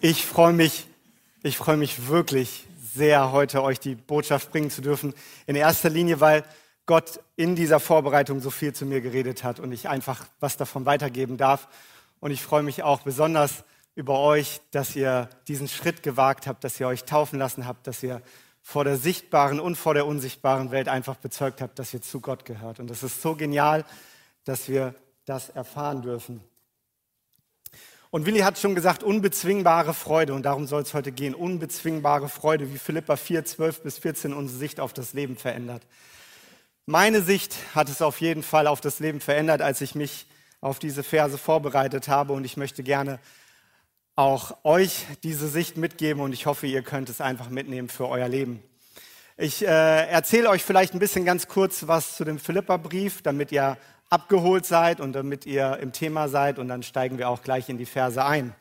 Ich freue mich, ich freue mich wirklich sehr, heute euch die Botschaft bringen zu dürfen. In erster Linie, weil Gott in dieser Vorbereitung so viel zu mir geredet hat und ich einfach was davon weitergeben darf. Und ich freue mich auch besonders über euch, dass ihr diesen Schritt gewagt habt, dass ihr euch taufen lassen habt, dass ihr vor der sichtbaren und vor der unsichtbaren Welt einfach bezeugt habt, dass ihr zu Gott gehört. Und es ist so genial, dass wir das erfahren dürfen. Und Willi hat schon gesagt, unbezwingbare Freude. Und darum soll es heute gehen. Unbezwingbare Freude, wie Philippa 4, 12 bis 14 unsere Sicht auf das Leben verändert. Meine Sicht hat es auf jeden Fall auf das Leben verändert, als ich mich auf diese Verse vorbereitet habe. Und ich möchte gerne auch euch diese Sicht mitgeben. Und ich hoffe, ihr könnt es einfach mitnehmen für euer Leben. Ich äh, erzähle euch vielleicht ein bisschen ganz kurz was zu dem Philippa-Brief, damit ihr abgeholt seid und damit ihr im Thema seid. Und dann steigen wir auch gleich in die Verse ein.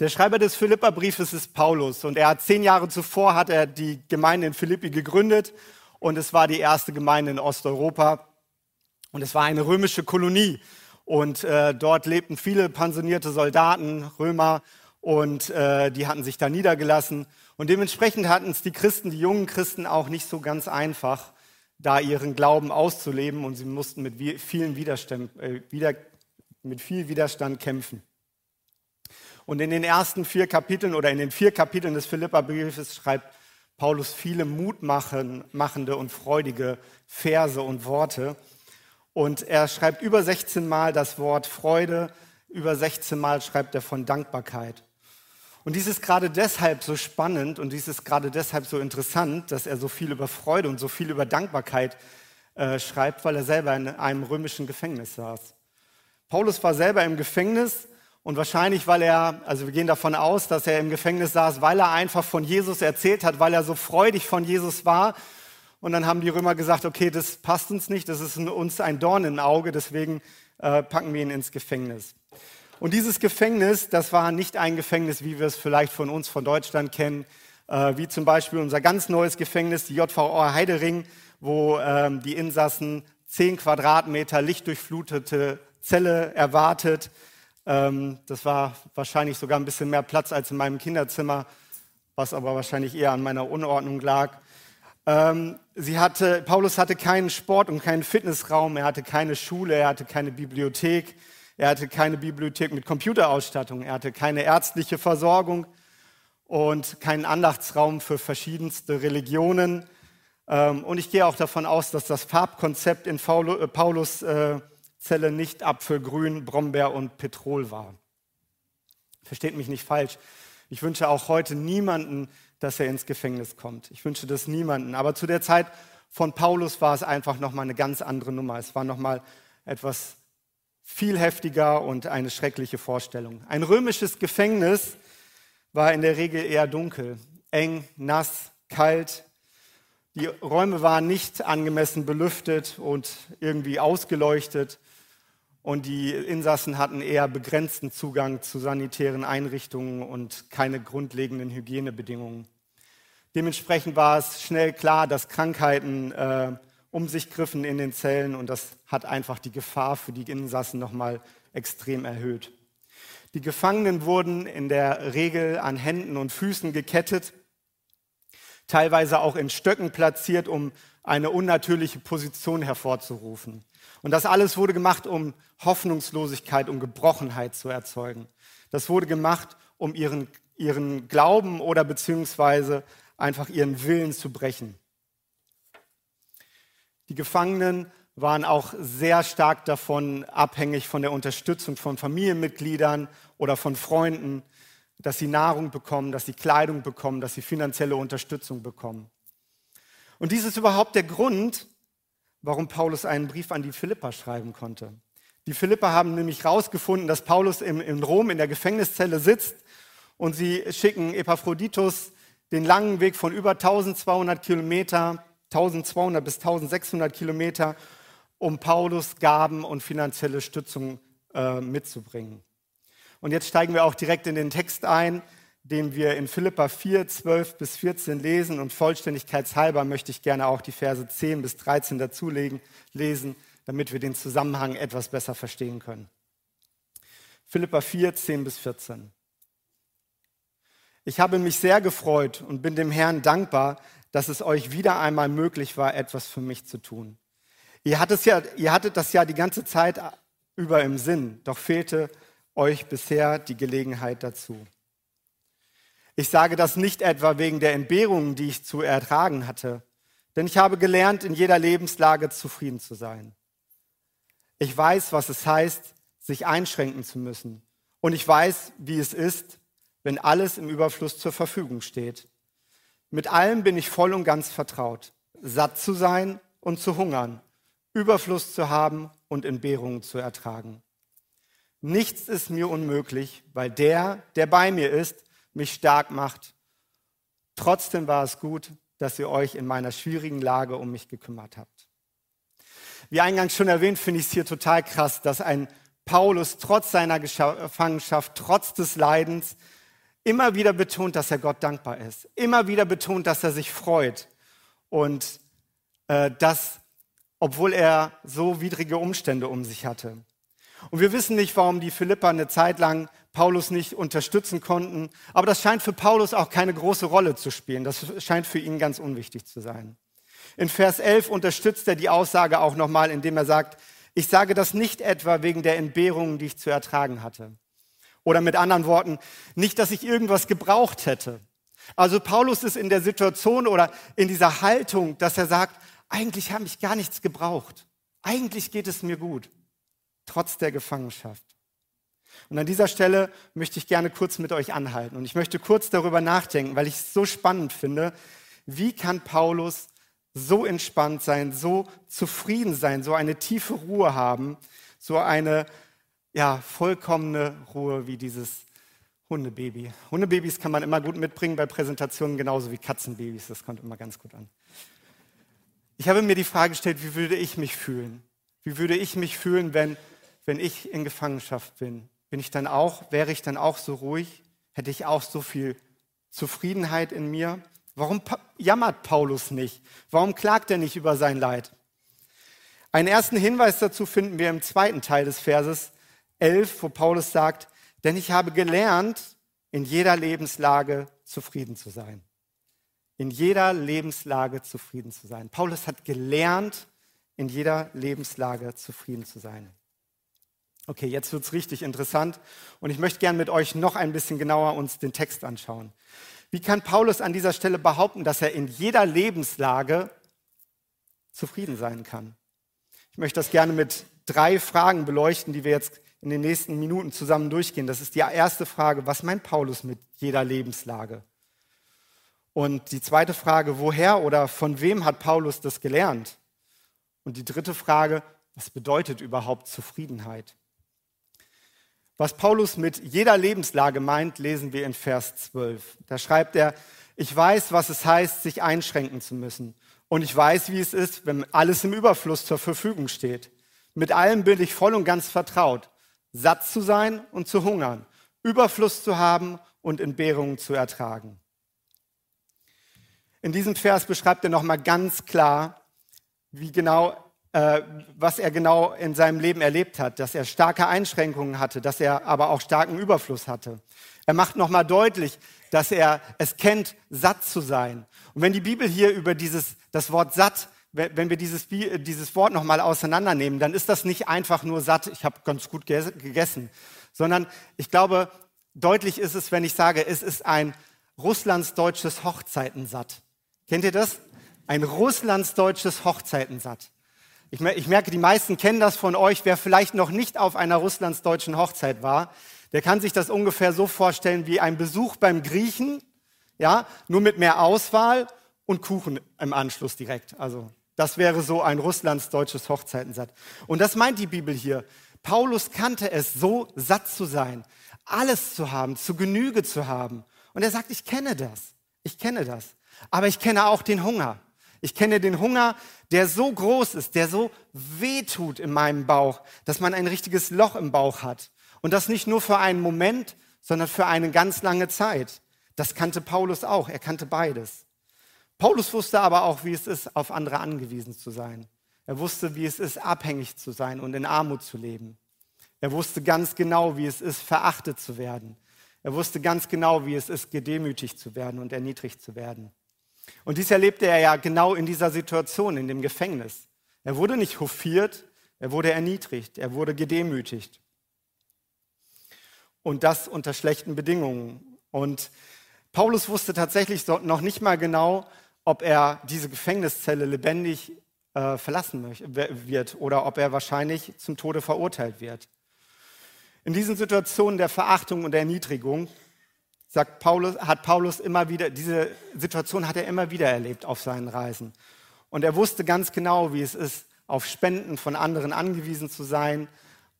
Der Schreiber des Philipperbriefes ist Paulus und er hat zehn Jahre zuvor hat er die Gemeinde in Philippi gegründet und es war die erste Gemeinde in Osteuropa und es war eine römische Kolonie und äh, dort lebten viele pensionierte Soldaten, Römer und äh, die hatten sich da niedergelassen und dementsprechend hatten es die Christen, die jungen Christen auch nicht so ganz einfach da ihren Glauben auszuleben und sie mussten mit vielen Widerstand, äh, wieder, mit viel Widerstand kämpfen. Und in den ersten vier Kapiteln oder in den vier Kapiteln des Philipperbriefes schreibt Paulus viele mutmachende und freudige Verse und Worte. Und er schreibt über 16 Mal das Wort Freude, über 16 Mal schreibt er von Dankbarkeit. Und dies ist gerade deshalb so spannend und dies ist gerade deshalb so interessant, dass er so viel über Freude und so viel über Dankbarkeit äh, schreibt, weil er selber in einem römischen Gefängnis saß. Paulus war selber im Gefängnis und wahrscheinlich, weil er, also wir gehen davon aus, dass er im Gefängnis saß, weil er einfach von Jesus erzählt hat, weil er so freudig von Jesus war. Und dann haben die Römer gesagt, okay, das passt uns nicht, das ist uns ein Dorn im Auge, deswegen äh, packen wir ihn ins Gefängnis. Und dieses Gefängnis, das war nicht ein Gefängnis, wie wir es vielleicht von uns, von Deutschland kennen, äh, wie zum Beispiel unser ganz neues Gefängnis, die JVO Heidering, wo ähm, die Insassen zehn Quadratmeter lichtdurchflutete Zelle erwartet. Ähm, das war wahrscheinlich sogar ein bisschen mehr Platz als in meinem Kinderzimmer, was aber wahrscheinlich eher an meiner Unordnung lag. Ähm, sie hatte, Paulus hatte keinen Sport- und keinen Fitnessraum, er hatte keine Schule, er hatte keine Bibliothek. Er hatte keine Bibliothek mit Computerausstattung. Er hatte keine ärztliche Versorgung und keinen Andachtsraum für verschiedenste Religionen. Ähm, und ich gehe auch davon aus, dass das Farbkonzept in äh, Paulus äh, Zelle nicht Apfelgrün, Brombeer und Petrol war. Versteht mich nicht falsch. Ich wünsche auch heute niemanden, dass er ins Gefängnis kommt. Ich wünsche das niemanden. Aber zu der Zeit von Paulus war es einfach nochmal eine ganz andere Nummer. Es war nochmal etwas viel heftiger und eine schreckliche Vorstellung. Ein römisches Gefängnis war in der Regel eher dunkel, eng, nass, kalt. Die Räume waren nicht angemessen belüftet und irgendwie ausgeleuchtet. Und die Insassen hatten eher begrenzten Zugang zu sanitären Einrichtungen und keine grundlegenden Hygienebedingungen. Dementsprechend war es schnell klar, dass Krankheiten äh, um sich griffen in den Zellen und das hat einfach die Gefahr für die Insassen nochmal extrem erhöht. Die Gefangenen wurden in der Regel an Händen und Füßen gekettet, teilweise auch in Stöcken platziert, um eine unnatürliche Position hervorzurufen. Und das alles wurde gemacht, um Hoffnungslosigkeit, um Gebrochenheit zu erzeugen. Das wurde gemacht, um ihren, ihren Glauben oder beziehungsweise einfach ihren Willen zu brechen. Die Gefangenen waren auch sehr stark davon abhängig von der Unterstützung von Familienmitgliedern oder von Freunden, dass sie Nahrung bekommen, dass sie Kleidung bekommen, dass sie finanzielle Unterstützung bekommen. Und dies ist überhaupt der Grund, warum Paulus einen Brief an die Philippa schreiben konnte. Die Philippa haben nämlich herausgefunden, dass Paulus in, in Rom in der Gefängniszelle sitzt und sie schicken Epaphroditus den langen Weg von über 1200 Kilometer 1200 bis 1600 Kilometer, um Paulus Gaben und finanzielle Stützung äh, mitzubringen. Und jetzt steigen wir auch direkt in den Text ein, den wir in Philippa 4, 12 bis 14 lesen. Und vollständigkeitshalber möchte ich gerne auch die Verse 10 bis 13 dazulegen, lesen, damit wir den Zusammenhang etwas besser verstehen können. Philippa 4, 10 bis 14. Ich habe mich sehr gefreut und bin dem Herrn dankbar, dass es euch wieder einmal möglich war, etwas für mich zu tun. Ihr hattet, ja, ihr hattet das ja die ganze Zeit über im Sinn, doch fehlte euch bisher die Gelegenheit dazu. Ich sage das nicht etwa wegen der Entbehrungen, die ich zu ertragen hatte, denn ich habe gelernt, in jeder Lebenslage zufrieden zu sein. Ich weiß, was es heißt, sich einschränken zu müssen. Und ich weiß, wie es ist, wenn alles im Überfluss zur Verfügung steht. Mit allem bin ich voll und ganz vertraut, satt zu sein und zu hungern, Überfluss zu haben und Entbehrungen zu ertragen. Nichts ist mir unmöglich, weil der, der bei mir ist, mich stark macht. Trotzdem war es gut, dass ihr euch in meiner schwierigen Lage um mich gekümmert habt. Wie eingangs schon erwähnt, finde ich es hier total krass, dass ein Paulus trotz seiner Gefangenschaft, trotz des Leidens, immer wieder betont, dass er Gott dankbar ist. Immer wieder betont, dass er sich freut. Und äh, das, obwohl er so widrige Umstände um sich hatte. Und wir wissen nicht, warum die Philippa eine Zeit lang Paulus nicht unterstützen konnten. Aber das scheint für Paulus auch keine große Rolle zu spielen. Das scheint für ihn ganz unwichtig zu sein. In Vers 11 unterstützt er die Aussage auch nochmal, indem er sagt, ich sage das nicht etwa wegen der Entbehrungen, die ich zu ertragen hatte. Oder mit anderen Worten, nicht, dass ich irgendwas gebraucht hätte. Also Paulus ist in der Situation oder in dieser Haltung, dass er sagt, eigentlich habe ich gar nichts gebraucht. Eigentlich geht es mir gut, trotz der Gefangenschaft. Und an dieser Stelle möchte ich gerne kurz mit euch anhalten. Und ich möchte kurz darüber nachdenken, weil ich es so spannend finde, wie kann Paulus so entspannt sein, so zufrieden sein, so eine tiefe Ruhe haben, so eine ja, vollkommene Ruhe wie dieses Hundebaby. Hundebabys kann man immer gut mitbringen bei Präsentationen, genauso wie Katzenbabys. Das kommt immer ganz gut an. Ich habe mir die Frage gestellt, wie würde ich mich fühlen? Wie würde ich mich fühlen, wenn, wenn ich in Gefangenschaft bin? Bin ich dann auch, wäre ich dann auch so ruhig? Hätte ich auch so viel Zufriedenheit in mir? Warum jammert Paulus nicht? Warum klagt er nicht über sein Leid? Einen ersten Hinweis dazu finden wir im zweiten Teil des Verses 11, wo Paulus sagt, denn ich habe gelernt, in jeder Lebenslage zufrieden zu sein. In jeder Lebenslage zufrieden zu sein. Paulus hat gelernt, in jeder Lebenslage zufrieden zu sein. Okay, jetzt wird es richtig interessant und ich möchte gerne mit euch noch ein bisschen genauer uns den Text anschauen. Wie kann Paulus an dieser Stelle behaupten, dass er in jeder Lebenslage zufrieden sein kann? Ich möchte das gerne mit drei Fragen beleuchten, die wir jetzt in den nächsten Minuten zusammen durchgehen. Das ist die erste Frage, was meint Paulus mit jeder Lebenslage? Und die zweite Frage, woher oder von wem hat Paulus das gelernt? Und die dritte Frage, was bedeutet überhaupt Zufriedenheit? Was Paulus mit jeder Lebenslage meint, lesen wir in Vers 12. Da schreibt er, ich weiß, was es heißt, sich einschränken zu müssen. Und ich weiß, wie es ist, wenn alles im Überfluss zur Verfügung steht. Mit allem bin ich voll und ganz vertraut. Satt zu sein und zu hungern. Überfluss zu haben und Entbehrungen zu ertragen. In diesem Vers beschreibt er nochmal ganz klar, wie genau äh, was er genau in seinem Leben erlebt hat, dass er starke Einschränkungen hatte, dass er aber auch starken Überfluss hatte. Er macht nochmal deutlich, dass er es kennt, satt zu sein. Und wenn die Bibel hier über dieses, das Wort satt, wenn wir dieses, dieses Wort nochmal auseinandernehmen, dann ist das nicht einfach nur satt, ich habe ganz gut gegessen, sondern ich glaube, deutlich ist es, wenn ich sage, es ist ein russlandsdeutsches Hochzeitensatt. Kennt ihr das? Ein russlandsdeutsches Hochzeitensatt. Ich, ich merke, die meisten kennen das von euch. Wer vielleicht noch nicht auf einer russlandsdeutschen Hochzeit war, der kann sich das ungefähr so vorstellen wie ein Besuch beim Griechen, ja, nur mit mehr Auswahl und Kuchen im Anschluss direkt. Also das wäre so ein russlandsdeutsches Hochzeitensatz. Und das meint die Bibel hier. Paulus kannte es, so satt zu sein, alles zu haben, zu Genüge zu haben. Und er sagt, ich kenne das, ich kenne das. Aber ich kenne auch den Hunger. Ich kenne den Hunger, der so groß ist, der so weh tut in meinem Bauch, dass man ein richtiges Loch im Bauch hat. Und das nicht nur für einen Moment, sondern für eine ganz lange Zeit. Das kannte Paulus auch. Er kannte beides. Paulus wusste aber auch, wie es ist, auf andere angewiesen zu sein. Er wusste, wie es ist, abhängig zu sein und in Armut zu leben. Er wusste ganz genau, wie es ist, verachtet zu werden. Er wusste ganz genau, wie es ist, gedemütigt zu werden und erniedrigt zu werden. Und dies erlebte er ja genau in dieser Situation, in dem Gefängnis. Er wurde nicht hofiert, er wurde erniedrigt, er wurde gedemütigt. Und das unter schlechten Bedingungen. Und Paulus wusste tatsächlich noch nicht mal genau, ob er diese Gefängniszelle lebendig äh, verlassen wird oder ob er wahrscheinlich zum Tode verurteilt wird. In diesen Situationen der Verachtung und der Erniedrigung sagt Paulus, hat Paulus immer wieder, diese Situation hat er immer wieder erlebt auf seinen Reisen. Und er wusste ganz genau, wie es ist, auf Spenden von anderen angewiesen zu sein,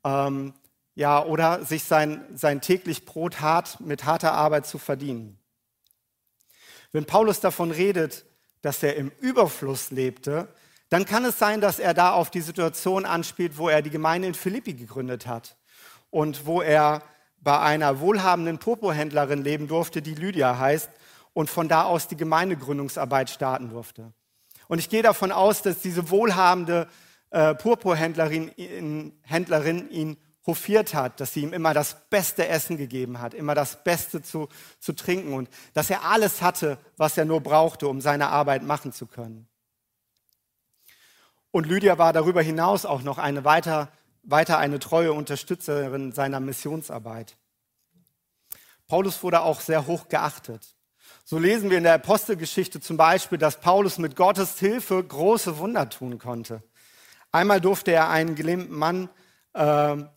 ähm, ja, oder sich sein, sein täglich Brot hart mit harter Arbeit zu verdienen. Wenn Paulus davon redet, dass er im Überfluss lebte, dann kann es sein, dass er da auf die Situation anspielt, wo er die Gemeinde in Philippi gegründet hat und wo er bei einer wohlhabenden Purpurhändlerin leben durfte, die Lydia heißt, und von da aus die Gemeindegründungsarbeit starten durfte. Und ich gehe davon aus, dass diese wohlhabende äh, Purpurhändlerin ihn, Händlerin ihn hofiert hat, dass sie ihm immer das beste Essen gegeben hat, immer das Beste zu, zu trinken und dass er alles hatte, was er nur brauchte, um seine Arbeit machen zu können. Und Lydia war darüber hinaus auch noch eine weiter, weiter eine treue Unterstützerin seiner Missionsarbeit. Paulus wurde auch sehr hoch geachtet. So lesen wir in der Apostelgeschichte zum Beispiel, dass Paulus mit Gottes Hilfe große Wunder tun konnte. Einmal durfte er einen gelähmten Mann äh,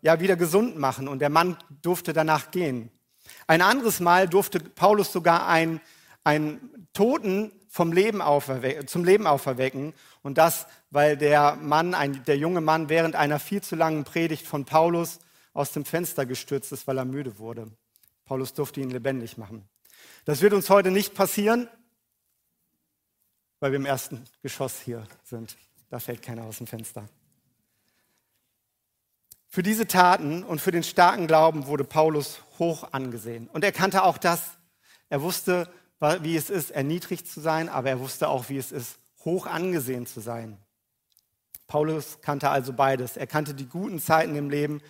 ja wieder gesund machen und der Mann durfte danach gehen. Ein anderes Mal durfte Paulus sogar einen, einen Toten vom Leben zum Leben auferwecken und das, weil der Mann, ein, der junge Mann während einer viel zu langen Predigt von Paulus aus dem Fenster gestürzt ist, weil er müde wurde. Paulus durfte ihn lebendig machen. Das wird uns heute nicht passieren, weil wir im ersten Geschoss hier sind. Da fällt keiner aus dem Fenster. Für diese Taten und für den starken Glauben wurde Paulus hoch angesehen. Und er kannte auch das. Er wusste, wie es ist, erniedrigt zu sein, aber er wusste auch, wie es ist, hoch angesehen zu sein. Paulus kannte also beides. Er kannte die guten Zeiten im Leben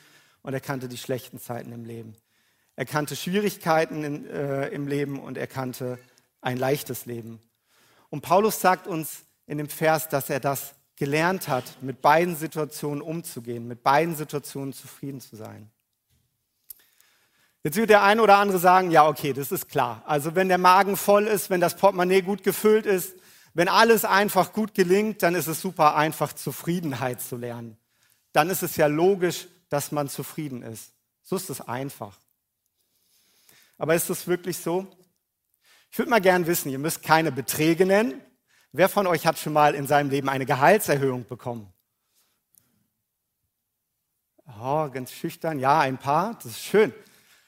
und er kannte die schlechten Zeiten im Leben. Er kannte Schwierigkeiten in, äh, im Leben und er kannte ein leichtes Leben. Und Paulus sagt uns in dem Vers, dass er das gelernt hat, mit beiden Situationen umzugehen, mit beiden Situationen zufrieden zu sein. Jetzt wird der eine oder andere sagen, ja, okay, das ist klar. Also wenn der Magen voll ist, wenn das Portemonnaie gut gefüllt ist, wenn alles einfach gut gelingt, dann ist es super einfach, Zufriedenheit zu lernen. Dann ist es ja logisch, dass man zufrieden ist. So ist es einfach. Aber ist das wirklich so? Ich würde mal gern wissen, ihr müsst keine Beträge nennen, Wer von euch hat schon mal in seinem Leben eine Gehaltserhöhung bekommen? Oh, ganz schüchtern. Ja, ein paar. Das ist schön.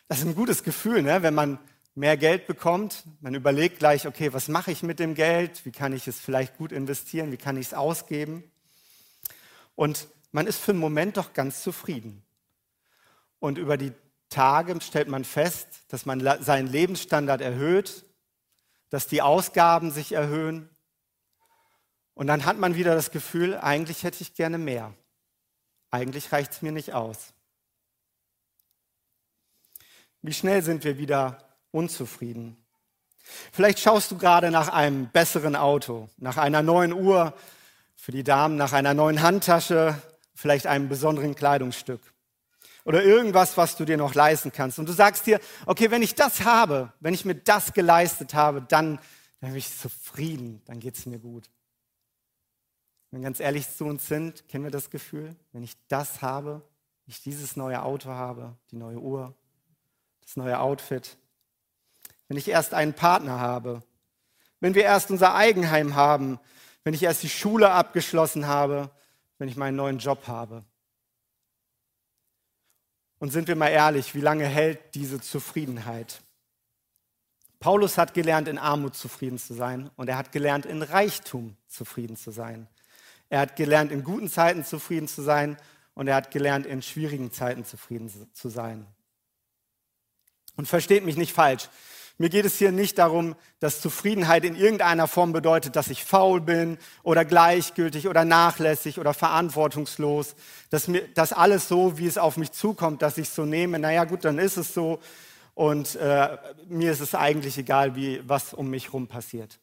Das ist ein gutes Gefühl, ne? wenn man mehr Geld bekommt. Man überlegt gleich, okay, was mache ich mit dem Geld? Wie kann ich es vielleicht gut investieren? Wie kann ich es ausgeben? Und man ist für einen Moment doch ganz zufrieden. Und über die Tage stellt man fest, dass man seinen Lebensstandard erhöht, dass die Ausgaben sich erhöhen und dann hat man wieder das Gefühl, eigentlich hätte ich gerne mehr. Eigentlich reicht es mir nicht aus. Wie schnell sind wir wieder unzufrieden? Vielleicht schaust du gerade nach einem besseren Auto, nach einer neuen Uhr, für die Damen nach einer neuen Handtasche, vielleicht einem besonderen Kleidungsstück oder irgendwas, was du dir noch leisten kannst. Und du sagst dir, okay, wenn ich das habe, wenn ich mir das geleistet habe, dann, dann bin ich zufrieden, dann geht es mir gut. Wenn wir ganz ehrlich zu uns sind, kennen wir das Gefühl, wenn ich das habe, ich dieses neue Auto habe, die neue Uhr, das neue Outfit, wenn ich erst einen Partner habe, wenn wir erst unser Eigenheim haben, wenn ich erst die Schule abgeschlossen habe, wenn ich meinen neuen Job habe. Und sind wir mal ehrlich, wie lange hält diese Zufriedenheit? Paulus hat gelernt, in Armut zufrieden zu sein und er hat gelernt, in Reichtum zufrieden zu sein. Er hat gelernt, in guten Zeiten zufrieden zu sein und er hat gelernt, in schwierigen Zeiten zufrieden zu sein. Und versteht mich nicht falsch. Mir geht es hier nicht darum, dass Zufriedenheit in irgendeiner Form bedeutet, dass ich faul bin oder gleichgültig oder nachlässig oder verantwortungslos, dass mir das alles so, wie es auf mich zukommt, dass ich so nehme, naja gut, dann ist es so und äh, mir ist es eigentlich egal, wie, was um mich herum passiert.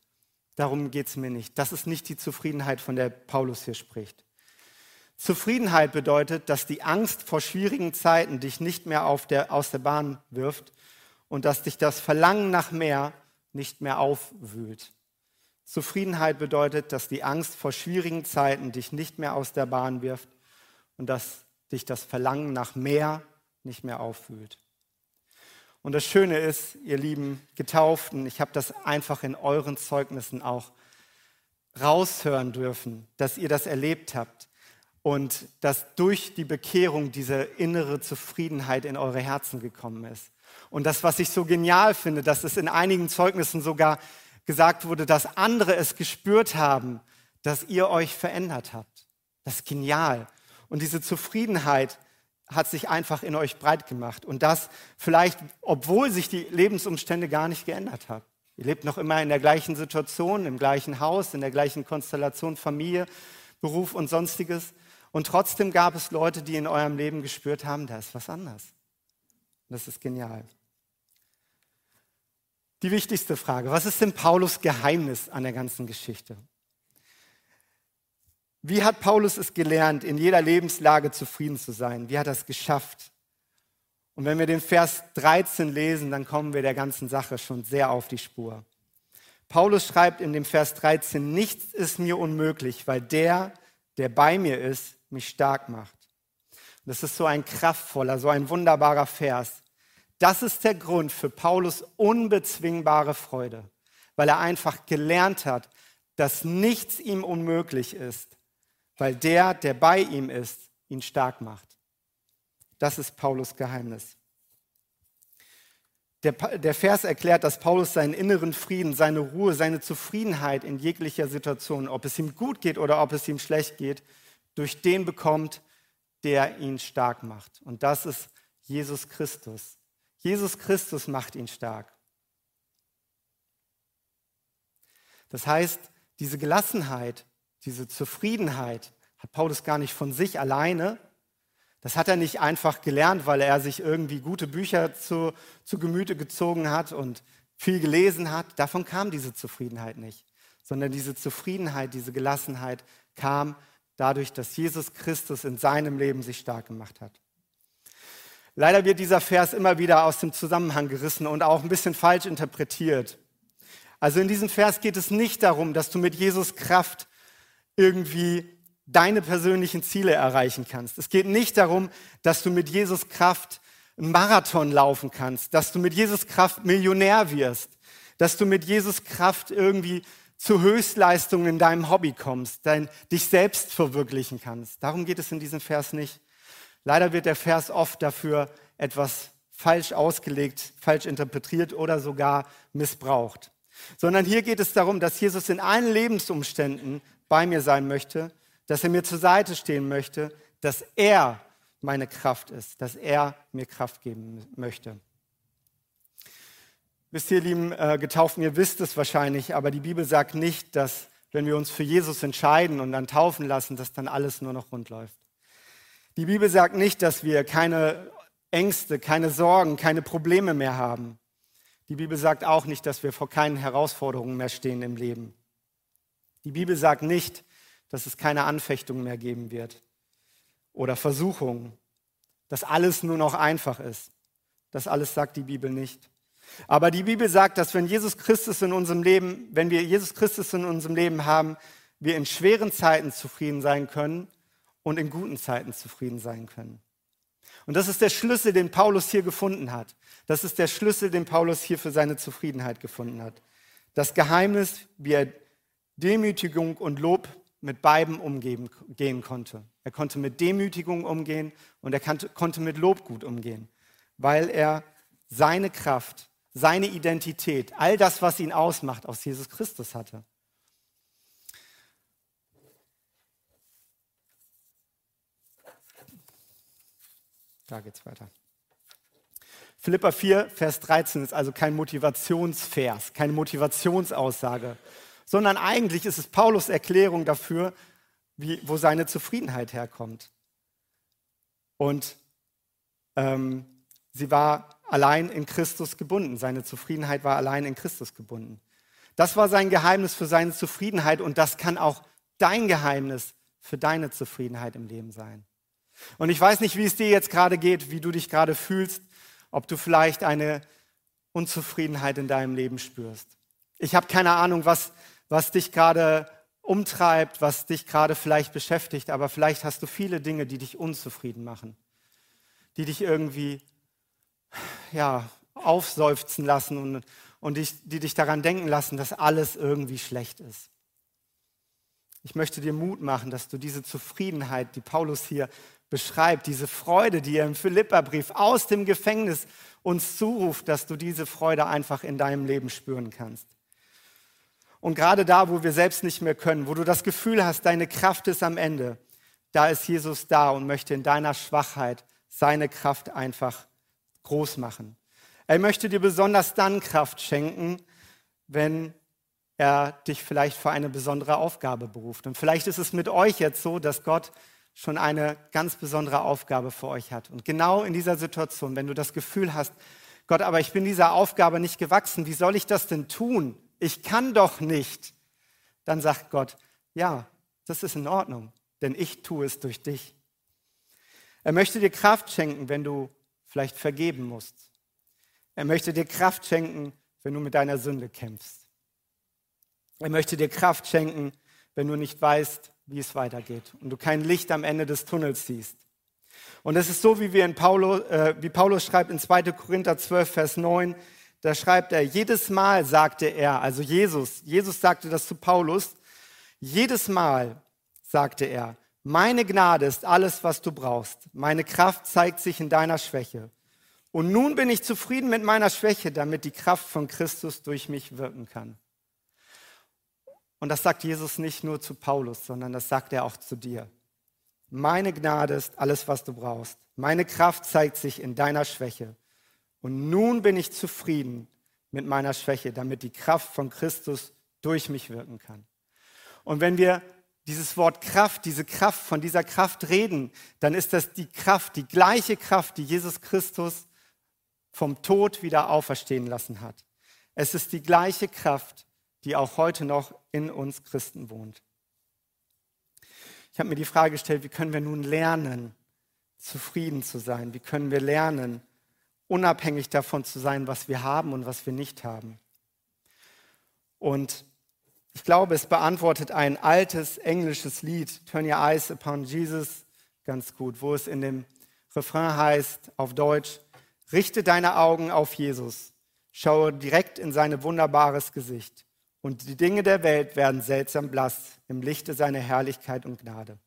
Darum geht es mir nicht. Das ist nicht die Zufriedenheit, von der Paulus hier spricht. Zufriedenheit bedeutet, dass die Angst vor schwierigen Zeiten dich nicht mehr der, aus der Bahn wirft und dass dich das Verlangen nach mehr nicht mehr aufwühlt. Zufriedenheit bedeutet, dass die Angst vor schwierigen Zeiten dich nicht mehr aus der Bahn wirft und dass dich das Verlangen nach mehr nicht mehr aufwühlt. Und das Schöne ist, ihr lieben Getauften, ich habe das einfach in euren Zeugnissen auch raushören dürfen, dass ihr das erlebt habt und dass durch die Bekehrung diese innere Zufriedenheit in eure Herzen gekommen ist. Und das, was ich so genial finde, dass es in einigen Zeugnissen sogar gesagt wurde, dass andere es gespürt haben, dass ihr euch verändert habt. Das ist genial. Und diese Zufriedenheit hat sich einfach in euch breit gemacht. Und das vielleicht, obwohl sich die Lebensumstände gar nicht geändert haben. Ihr lebt noch immer in der gleichen Situation, im gleichen Haus, in der gleichen Konstellation, Familie, Beruf und sonstiges. Und trotzdem gab es Leute, die in eurem Leben gespürt haben, da ist was anders. Und das ist genial. Die wichtigste Frage, was ist denn Paulus Geheimnis an der ganzen Geschichte? Wie hat Paulus es gelernt, in jeder Lebenslage zufrieden zu sein? Wie hat er es geschafft? Und wenn wir den Vers 13 lesen, dann kommen wir der ganzen Sache schon sehr auf die Spur. Paulus schreibt in dem Vers 13, nichts ist mir unmöglich, weil der, der bei mir ist, mich stark macht. Und das ist so ein kraftvoller, so ein wunderbarer Vers. Das ist der Grund für Paulus unbezwingbare Freude, weil er einfach gelernt hat, dass nichts ihm unmöglich ist, weil der, der bei ihm ist, ihn stark macht. Das ist Paulus Geheimnis. Der, der, Vers erklärt, dass Paulus seinen inneren Frieden, seine Ruhe, seine Zufriedenheit in jeglicher Situation, ob es ihm gut geht oder ob es ihm schlecht geht, durch den bekommt, der ihn stark macht. Und das ist Jesus Christus. Jesus Christus macht ihn stark. Das heißt, diese Gelassenheit, diese Zufriedenheit hat Paulus gar nicht von sich alleine. Das hat er nicht einfach gelernt, weil er sich irgendwie gute Bücher zu, zu Gemüte gezogen hat und viel gelesen hat. Davon kam diese Zufriedenheit nicht, sondern diese Zufriedenheit, diese Gelassenheit kam dadurch, dass Jesus Christus in seinem Leben sich stark gemacht hat. Leider wird dieser Vers immer wieder aus dem Zusammenhang gerissen und auch ein bisschen falsch interpretiert. Also in diesem Vers geht es nicht darum, dass du mit Jesus Kraft irgendwie deine persönlichen Ziele erreichen kannst. Es geht nicht darum, dass du mit Jesus Kraft einen Marathon laufen kannst, dass du mit Jesus Kraft Millionär wirst, dass du mit Jesus Kraft irgendwie zu Höchstleistungen in deinem Hobby kommst, dein, dich selbst verwirklichen kannst. Darum geht es in diesem Vers nicht. Leider wird der Vers oft dafür etwas falsch ausgelegt, falsch interpretiert oder sogar missbraucht. Sondern hier geht es darum, dass Jesus in allen Lebensumständen bei mir sein möchte, dass er mir zur Seite stehen möchte, dass er meine Kraft ist, dass er mir Kraft geben möchte. Wisst ihr, lieben äh, Getauften, ihr wisst es wahrscheinlich, aber die Bibel sagt nicht, dass wenn wir uns für Jesus entscheiden und dann taufen lassen, dass dann alles nur noch rund läuft. Die Bibel sagt nicht, dass wir keine Ängste, keine Sorgen, keine Probleme mehr haben. Die Bibel sagt auch nicht, dass wir vor keinen Herausforderungen mehr stehen im Leben. Die Bibel sagt nicht, dass es keine Anfechtungen mehr geben wird oder Versuchungen, dass alles nur noch einfach ist. Das alles sagt die Bibel nicht. Aber die Bibel sagt, dass wenn Jesus Christus in unserem Leben, wenn wir Jesus Christus in unserem Leben haben, wir in schweren Zeiten zufrieden sein können und in guten Zeiten zufrieden sein können. Und das ist der Schlüssel, den Paulus hier gefunden hat. Das ist der Schlüssel, den Paulus hier für seine Zufriedenheit gefunden hat. Das Geheimnis, wie er Demütigung und Lob mit beiden umgehen konnte. Er konnte mit Demütigung umgehen und er konnte mit Lob gut umgehen, weil er seine Kraft seine Identität, all das, was ihn ausmacht, aus Jesus Christus hatte. Da geht's weiter. Philippa 4, Vers 13 ist also kein Motivationsvers, keine Motivationsaussage, sondern eigentlich ist es Paulus Erklärung dafür, wie, wo seine Zufriedenheit herkommt. Und ähm, Sie war allein in Christus gebunden. Seine Zufriedenheit war allein in Christus gebunden. Das war sein Geheimnis für seine Zufriedenheit und das kann auch dein Geheimnis für deine Zufriedenheit im Leben sein. Und ich weiß nicht, wie es dir jetzt gerade geht, wie du dich gerade fühlst, ob du vielleicht eine Unzufriedenheit in deinem Leben spürst. Ich habe keine Ahnung, was, was dich gerade umtreibt, was dich gerade vielleicht beschäftigt, aber vielleicht hast du viele Dinge, die dich unzufrieden machen, die dich irgendwie ja, aufseufzen lassen und, und dich, die dich daran denken lassen, dass alles irgendwie schlecht ist. Ich möchte dir Mut machen, dass du diese Zufriedenheit, die Paulus hier beschreibt, diese Freude, die er im Philipperbrief aus dem Gefängnis uns zuruft, dass du diese Freude einfach in deinem Leben spüren kannst. Und gerade da, wo wir selbst nicht mehr können, wo du das Gefühl hast, deine Kraft ist am Ende, da ist Jesus da und möchte in deiner Schwachheit seine Kraft einfach groß machen. Er möchte dir besonders dann Kraft schenken, wenn er dich vielleicht für eine besondere Aufgabe beruft. Und vielleicht ist es mit euch jetzt so, dass Gott schon eine ganz besondere Aufgabe für euch hat. Und genau in dieser Situation, wenn du das Gefühl hast, Gott, aber ich bin dieser Aufgabe nicht gewachsen, wie soll ich das denn tun? Ich kann doch nicht. Dann sagt Gott, ja, das ist in Ordnung, denn ich tue es durch dich. Er möchte dir Kraft schenken, wenn du vielleicht vergeben musst. Er möchte dir Kraft schenken, wenn du mit deiner Sünde kämpfst. Er möchte dir Kraft schenken, wenn du nicht weißt, wie es weitergeht und du kein Licht am Ende des Tunnels siehst. Und es ist so, wie, wir in Paulus, äh, wie Paulus schreibt in 2. Korinther 12, Vers 9, da schreibt er, jedes Mal sagte er, also Jesus, Jesus sagte das zu Paulus, jedes Mal sagte er, meine Gnade ist alles, was du brauchst. Meine Kraft zeigt sich in deiner Schwäche. Und nun bin ich zufrieden mit meiner Schwäche, damit die Kraft von Christus durch mich wirken kann. Und das sagt Jesus nicht nur zu Paulus, sondern das sagt er auch zu dir. Meine Gnade ist alles, was du brauchst. Meine Kraft zeigt sich in deiner Schwäche. Und nun bin ich zufrieden mit meiner Schwäche, damit die Kraft von Christus durch mich wirken kann. Und wenn wir dieses Wort Kraft, diese Kraft, von dieser Kraft reden, dann ist das die Kraft, die gleiche Kraft, die Jesus Christus vom Tod wieder auferstehen lassen hat. Es ist die gleiche Kraft, die auch heute noch in uns Christen wohnt. Ich habe mir die Frage gestellt, wie können wir nun lernen, zufrieden zu sein? Wie können wir lernen, unabhängig davon zu sein, was wir haben und was wir nicht haben? Und ich glaube, es beantwortet ein altes englisches Lied, Turn Your Eyes Upon Jesus, ganz gut, wo es in dem Refrain heißt, auf Deutsch, richte deine Augen auf Jesus, schaue direkt in sein wunderbares Gesicht und die Dinge der Welt werden seltsam blass im Lichte seiner Herrlichkeit und Gnade.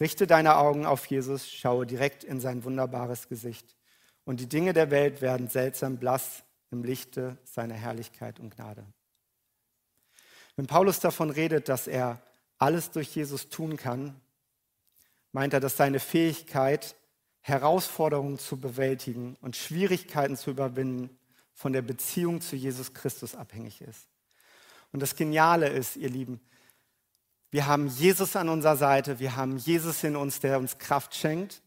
Richte deine Augen auf Jesus, schaue direkt in sein wunderbares Gesicht und die Dinge der Welt werden seltsam blass im Lichte seiner Herrlichkeit und Gnade. Wenn Paulus davon redet, dass er alles durch Jesus tun kann, meint er, dass seine Fähigkeit, Herausforderungen zu bewältigen und Schwierigkeiten zu überwinden, von der Beziehung zu Jesus Christus abhängig ist. Und das Geniale ist, ihr Lieben, wir haben Jesus an unserer Seite, wir haben Jesus in uns, der uns Kraft schenkt,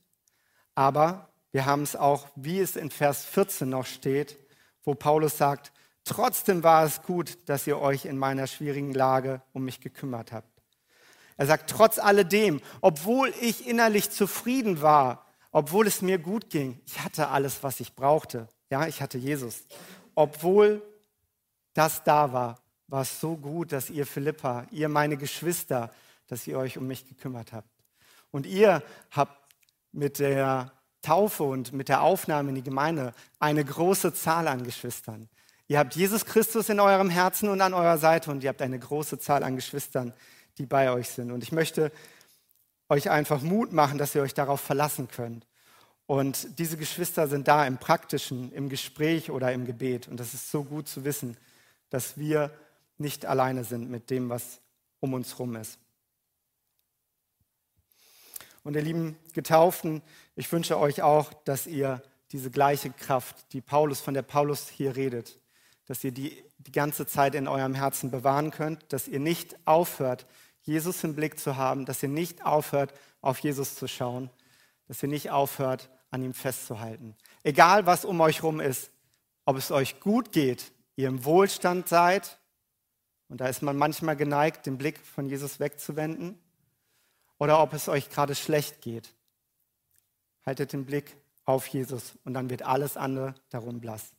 aber wir haben es auch, wie es in Vers 14 noch steht, wo Paulus sagt, Trotzdem war es gut, dass ihr euch in meiner schwierigen Lage um mich gekümmert habt. Er sagt, trotz alledem, obwohl ich innerlich zufrieden war, obwohl es mir gut ging, ich hatte alles, was ich brauchte. Ja, ich hatte Jesus. Obwohl das da war, war es so gut, dass ihr Philippa, ihr meine Geschwister, dass ihr euch um mich gekümmert habt. Und ihr habt mit der Taufe und mit der Aufnahme in die Gemeinde eine große Zahl an Geschwistern. Ihr habt Jesus Christus in eurem Herzen und an eurer Seite und ihr habt eine große Zahl an Geschwistern, die bei euch sind. Und ich möchte euch einfach Mut machen, dass ihr euch darauf verlassen könnt. Und diese Geschwister sind da im praktischen, im Gespräch oder im Gebet. Und das ist so gut zu wissen, dass wir nicht alleine sind mit dem, was um uns herum ist. Und ihr lieben Getauften, ich wünsche euch auch, dass ihr diese gleiche Kraft, die Paulus, von der Paulus hier redet, dass ihr die die ganze Zeit in eurem Herzen bewahren könnt, dass ihr nicht aufhört, Jesus im Blick zu haben, dass ihr nicht aufhört, auf Jesus zu schauen, dass ihr nicht aufhört, an ihm festzuhalten. egal was um euch rum ist, ob es euch gut geht, ihr im Wohlstand seid, und da ist man manchmal geneigt, den Blick von Jesus wegzuwenden, oder ob es euch gerade schlecht geht. Haltet den Blick auf Jesus und dann wird alles andere darum blass.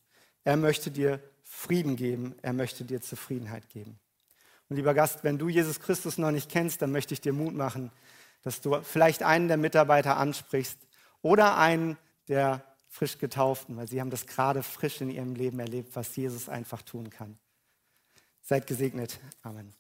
Er möchte dir Frieden geben, er möchte dir Zufriedenheit geben. Und lieber Gast, wenn du Jesus Christus noch nicht kennst, dann möchte ich dir Mut machen, dass du vielleicht einen der Mitarbeiter ansprichst oder einen der frisch getauften, weil sie haben das gerade frisch in ihrem Leben erlebt, was Jesus einfach tun kann. Seid gesegnet. Amen.